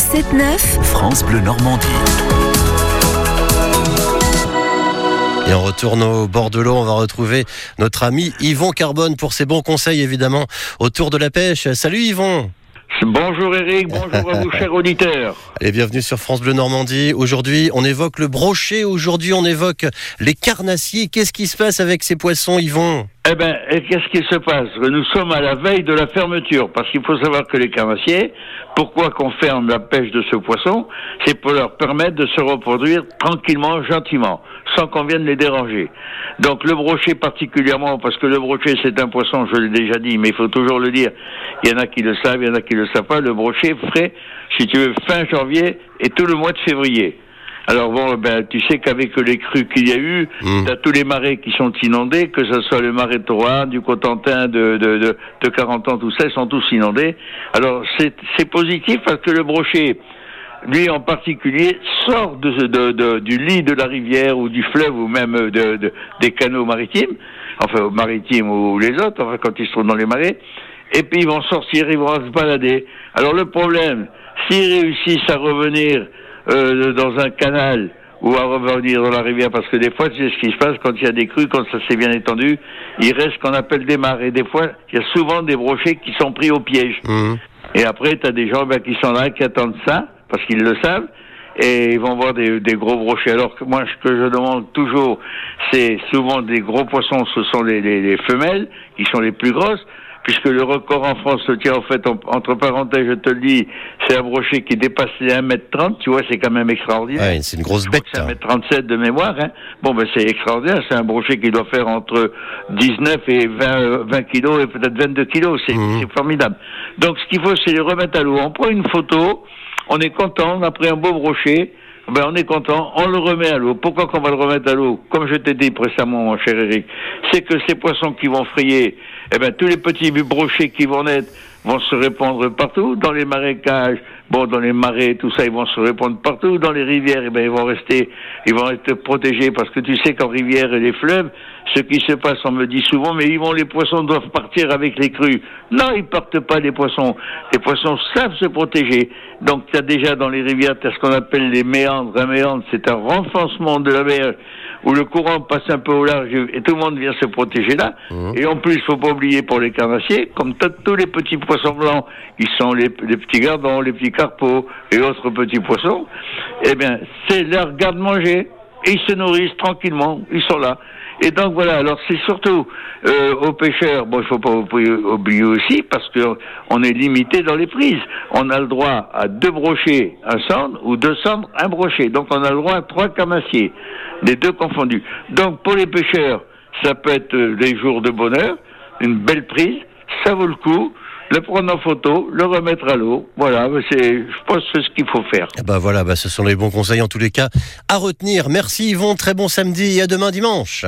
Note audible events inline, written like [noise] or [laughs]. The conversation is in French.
7-9, France Bleu Normandie. Et on retourne au bord de l'eau, on va retrouver notre ami Yvon Carbone pour ses bons conseils évidemment autour de la pêche. Salut Yvon Bonjour Eric, bonjour à vous [laughs] chers auditeurs. Allez, bienvenue sur France Bleu Normandie. Aujourd'hui, on évoque le brochet, aujourd'hui on évoque les carnassiers. Qu'est-ce qui se passe avec ces poissons Yvon? Eh et qu'est-ce qui se passe? Nous sommes à la veille de la fermeture, parce qu'il faut savoir que les carnassiers, pourquoi qu'on ferme la pêche de ce poisson? C'est pour leur permettre de se reproduire tranquillement, gentiment, sans qu'on vienne les déranger. Donc le brochet particulièrement, parce que le brochet c'est un poisson, je l'ai déjà dit, mais il faut toujours le dire. Il y en a qui le savent, il y en a qui le savent pas. Le brochet frais, si tu veux, fin janvier et tout le mois de février. Alors bon, ben tu sais qu'avec les crues qu'il y a eu, Mm. t'as tous les marais qui sont inondés, que ce soit le marais de Troyes, du Cotentin, de, de, de, de 40 ans, tout ça, ils sont tous inondés. Alors c'est c'est positif parce que le brochet, lui en particulier, sort de, de, de- du lit de la rivière ou du fleuve ou même de, de- des canaux maritimes, enfin maritimes ou les autres, enfin quand ils se trouvent dans les marais, et puis ils vont sortir, ils vont se balader. Alors le problème, s'ils réussissent à revenir euh, dans un canal ou à revenir dans la rivière, parce que des fois, sais ce qui se passe quand il y a des crues, quand ça s'est bien étendu, il reste ce qu'on appelle des mares. Et des fois, il y a souvent des brochets qui sont pris au piège. Mhm. Et après, tu as des gens ben, qui sont là, qui attendent ça, parce qu'ils le savent, et ils vont voir des, des gros brochets. Alors que moi, ce que je demande toujours, c'est souvent des gros poissons, ce sont les, les, les femelles, qui sont les plus grosses, puisque le record en France se tient, en fait, en- entre parenthèses, je te le dis, c'est un brochet qui dépasse les 1m30, tu vois, c'est quand même extraordinaire. Ouais, c'est une grosse bête. C'est hein. 1m37 de mémoire. Hein. Bon, ben c'est extraordinaire. C'est un brochet qui doit faire entre 19 et 20, euh, 20 kilos et peut-être 22 kilos. C'est Mhm. c'est formidable. Donc, ce qu'il faut, c'est les remettre à l'eau. On prend une photo, on est content, on a pris un beau brochet. Ben, on est content, on le remet à l'eau. Pourquoi qu'on va le remettre à l'eau? Comme je t'ai dit précédemment, mon cher Eric, c'est que ces poissons qui vont frayer, eh ben, tous les petits brochets qui vont naître vont se répandre partout, dans les marécages, bon, dans les marais, tout ça, ils vont se répandre partout, dans les rivières, eh ben, ils vont rester, ils vont être protégés, parce que tu sais qu'en rivière et les fleuves, ce qui se passe, on me dit souvent, mais ils vont, les poissons doivent partir avec les crues. Non, ils partent pas, les poissons. Les poissons savent se protéger. Donc, tu as déjà dans les rivières, tu as ce qu'on appelle les méandres. Un méandre, c'est un renfoncement de la mer où le courant passe un peu au large et tout le monde vient se protéger là. Et en plus, faut pas oublier pour les carnassiers, comme tous les petits poissons blancs, ils sont les, les petits gardons, les petits carpeaux et autres petits poissons, eh bien, c'est leur garde-manger. Et ils se nourrissent tranquillement, ils sont là. Et donc voilà, alors c'est surtout euh, aux pêcheurs, bon il faut pas oublier oublier aussi, parce que on est limité dans les prises. On a le droit à deux brochets, un cendre, ou deux cendres, un brochet. Donc on a le droit à trois camassiers, les deux confondus. Donc pour les pêcheurs, ça peut être euh, des jours de bonheur, une belle prise, ça vaut le coup, le prendre en photo, le remettre à l'eau. Voilà, c'est, je pense que c'est ce qu'il faut faire. Ah Bah voilà, bah ce sont les bons conseils en tous les cas à retenir. Merci Yvon, très bon samedi et à demain dimanche.